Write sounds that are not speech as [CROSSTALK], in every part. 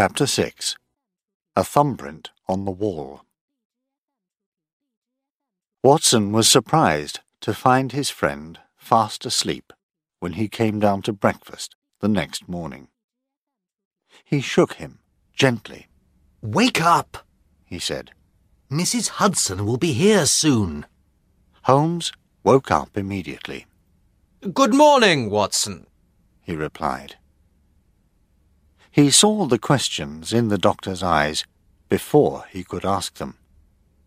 Chapter 6 A Thumbprint on the Wall Watson was surprised to find his friend fast asleep when he came down to breakfast the next morning. He shook him gently. Wake up, he said. Mrs. Hudson will be here soon. Holmes woke up immediately. Good morning, Watson, he replied. He saw the questions in the doctor's eyes before he could ask them.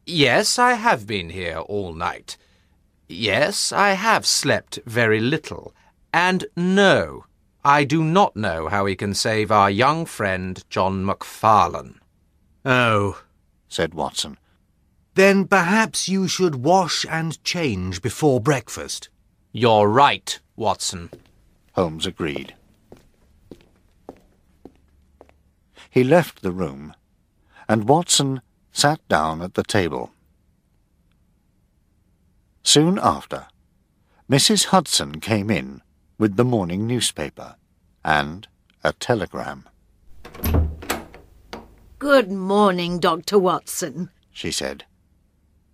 Yes, I have been here all night. Yes, I have slept very little. And no, I do not know how we can save our young friend John Macfarlane. Oh, said Watson. Then perhaps you should wash and change before breakfast. You're right, Watson. Holmes agreed. He left the room, and Watson sat down at the table. Soon after, Mrs. Hudson came in with the morning newspaper and a telegram. Good morning, Dr. Watson, she said.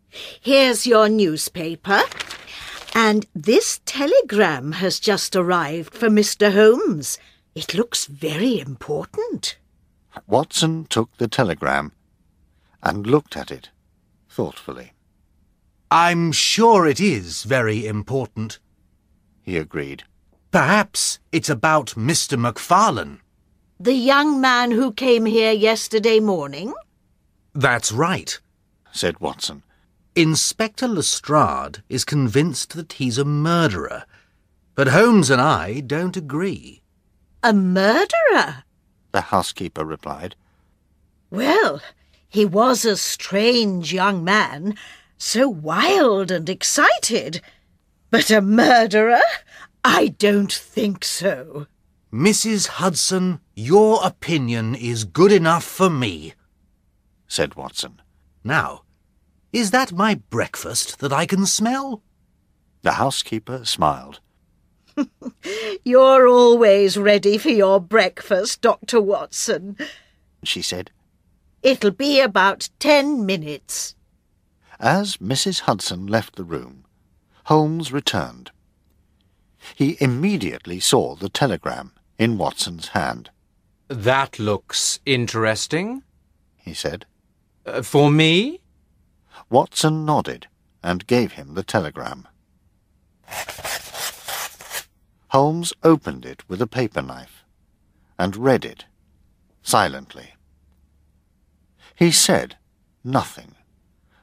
Here's your newspaper. And this telegram has just arrived for Mr. Holmes. It looks very important. Watson took the telegram and looked at it thoughtfully. I'm sure it is very important, he agreed. Perhaps it's about Mr. Macfarlane. The young man who came here yesterday morning? That's right, said Watson. Inspector Lestrade is convinced that he's a murderer, but Holmes and I don't agree. A murderer? The housekeeper replied. Well, he was a strange young man, so wild and excited. But a murderer? I don't think so. Mrs. Hudson, your opinion is good enough for me, said Watson. Now, is that my breakfast that I can smell? The housekeeper smiled. You're always ready for your breakfast, Dr. Watson, she said. It'll be about ten minutes. As Mrs. Hudson left the room, Holmes returned. He immediately saw the telegram in Watson's hand. That looks interesting, he said. Uh, for me? Watson nodded and gave him the telegram. Holmes opened it with a paper knife and read it silently. He said nothing,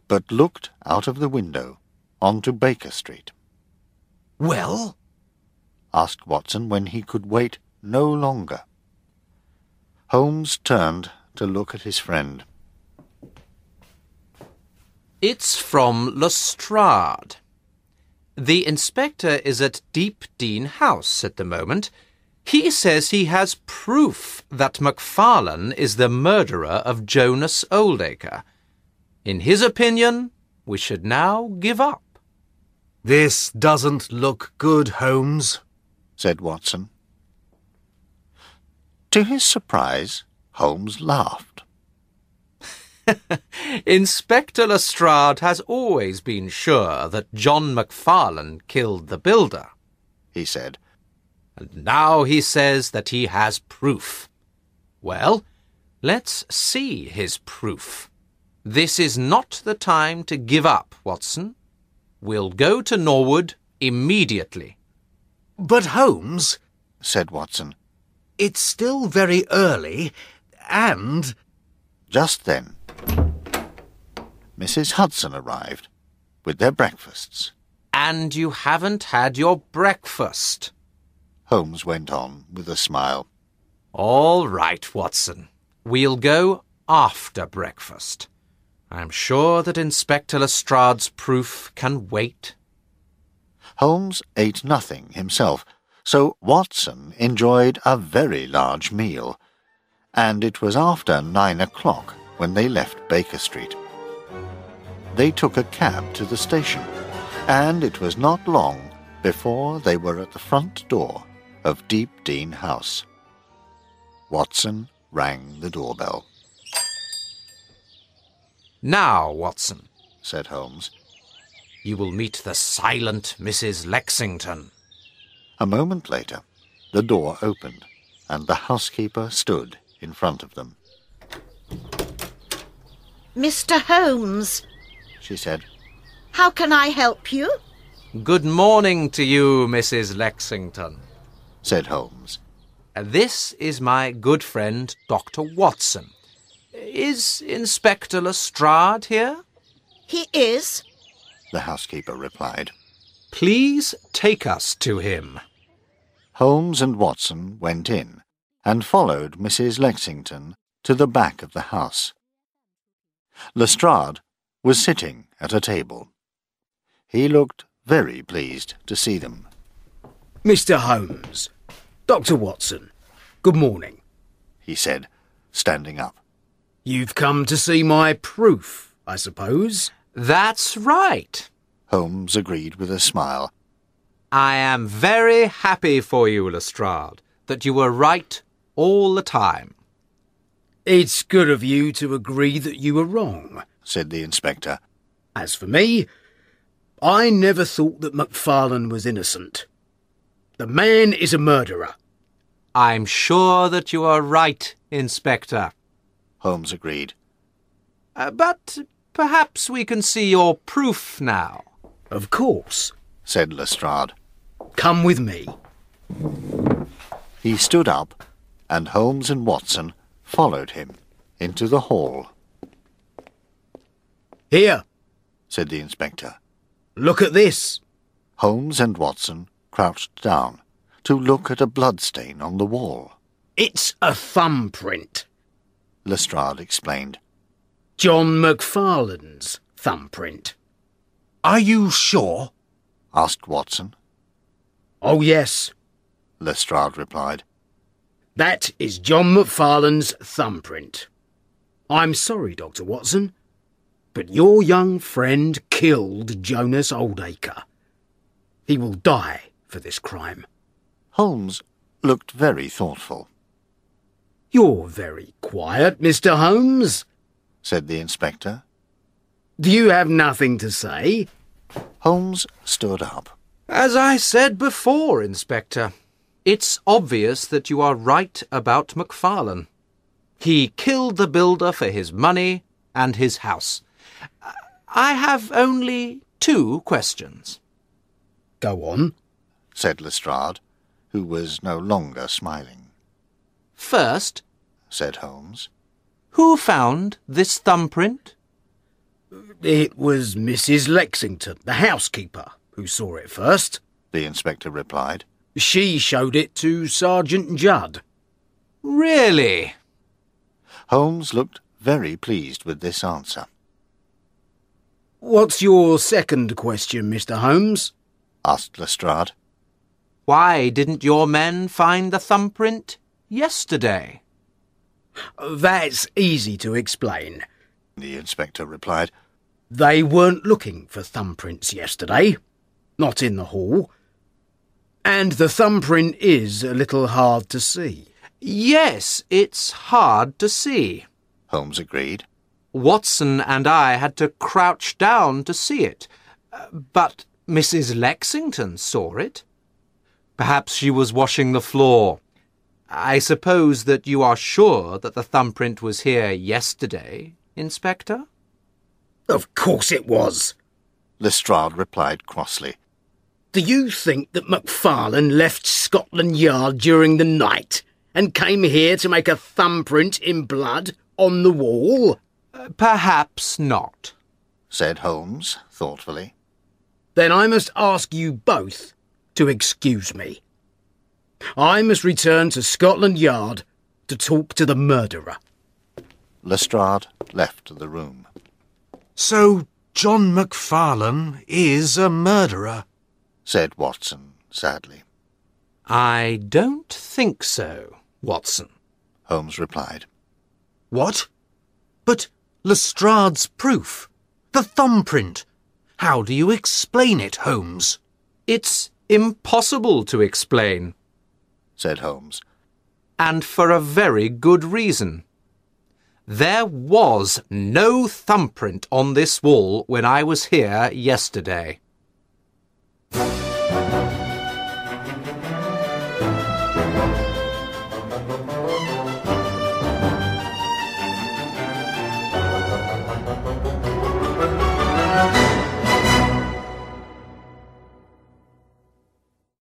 but looked out of the window onto Baker Street. Well? asked Watson when he could wait no longer. Holmes turned to look at his friend. It's from Lestrade. The inspector is at Deepdene House at the moment. He says he has proof that Macfarlane is the murderer of Jonas Oldacre. In his opinion, we should now give up. This doesn't look good, Holmes, said Watson. To his surprise, Holmes laughed. [LAUGHS] Inspector Lestrade has always been sure that John Macfarlane killed the builder, he said. And now he says that he has proof. Well, let's see his proof. This is not the time to give up, Watson. We'll go to Norwood immediately. But Holmes, said Watson, it's still very early, and... Just then, Mrs. Hudson arrived with their breakfasts. And you haven't had your breakfast, Holmes went on with a smile. All right, Watson. We'll go after breakfast. I'm sure that Inspector Lestrade's proof can wait. Holmes ate nothing himself, so Watson enjoyed a very large meal, and it was after nine o'clock when they left Baker Street. They took a cab to the station, and it was not long before they were at the front door of Deepdene House. Watson rang the doorbell. Now, Watson, said Holmes. you will meet the silent Mrs. Lexington. A moment later, the door opened, and the housekeeper stood in front of them. Mr. Holmes, She said, how can I help you? Good morning to you, Mrs. Lexington. said Holmes. This is my good friend, Dr. Watson. Is Inspector Lestrade here? He is. The housekeeper replied. Please take us to him. Holmes and Watson went in and followed Mrs. Lexington to the back of the house. Lestrade was sitting at a table. He looked very pleased to see them. Mr. Holmes, Dr. Watson, good morning. He said, standing up. You've come to see my proof, I suppose. That's right. Holmes agreed with a smile. I am very happy for you, Lestrade, that you were right all the time. It's good of you to agree that you were wrong. Said the inspector. As for me, I never thought that MacFarlane was innocent. The man is a murderer. I'm sure that you are right, Inspector. Holmes agreed. Uh, but perhaps we can see your proof now. Of course. said Lestrade. Come with me. He stood up, and Holmes and Watson followed him into the hall, Here, said the inspector. look at this. Holmes and Watson crouched down to look at a bloodstain on the wall. It's a thumbprint. Lestrade explained. John MacFarlane's thumbprint. Are you sure? Asked Watson. Oh, yes. Lestrade replied. That is John MacFarlane's thumbprint. I'm sorry, Dr. Watson, but your young friend killed Jonas Oldacre. He will die for this crime. Holmes looked very thoughtful, You're very quiet, Mr. Holmes. said the inspector. Do you have nothing to say? Holmes stood up. As I said before, Inspector, it's obvious that you are right about MacFarlane. He killed the builder for his money and his house. I have only two questions. Go on. said Lestrade, who was no longer smiling. First, Said Holmes. who found this thumbprint? It was Mrs. Lexington, the housekeeper, who saw it first. The inspector replied. She showed it to Sergeant Judd. Really? Holmes looked very pleased with this answer. What's your second question, Mr. Holmes? Asked Lestrade. Why didn't your men find the thumbprint yesterday? That's easy to explain. The inspector replied. They weren't looking for thumbprints yesterday. Not in the hall. And the thumbprint is a little hard to see. Yes, it's hard to see. Holmes agreed. Watson and I had to crouch down to see it. But Mrs. Lexington saw it. Perhaps she was washing the floor. I suppose that you are sure that the thumbprint was here yesterday, Inspector? Of course it was. Lestrade replied crossly. Do you think that MacFarlane left Scotland Yard during the night and came here to make a thumbprint in blood on the wall? Perhaps not. Said Holmes thoughtfully. Then I must ask you both to excuse me. I must return to Scotland Yard to talk to the murderer. Lestrade left the room. So John MacFarlane is a murderer. Said Watson sadly. I don't think so, Watson. Holmes replied. What? But Lestrade's proof. The thumbprint. How do you explain it, Holmes? It's impossible to explain. Said Holmes. and for a very good reason. There was no thumbprint on this wall when I was here yesterday.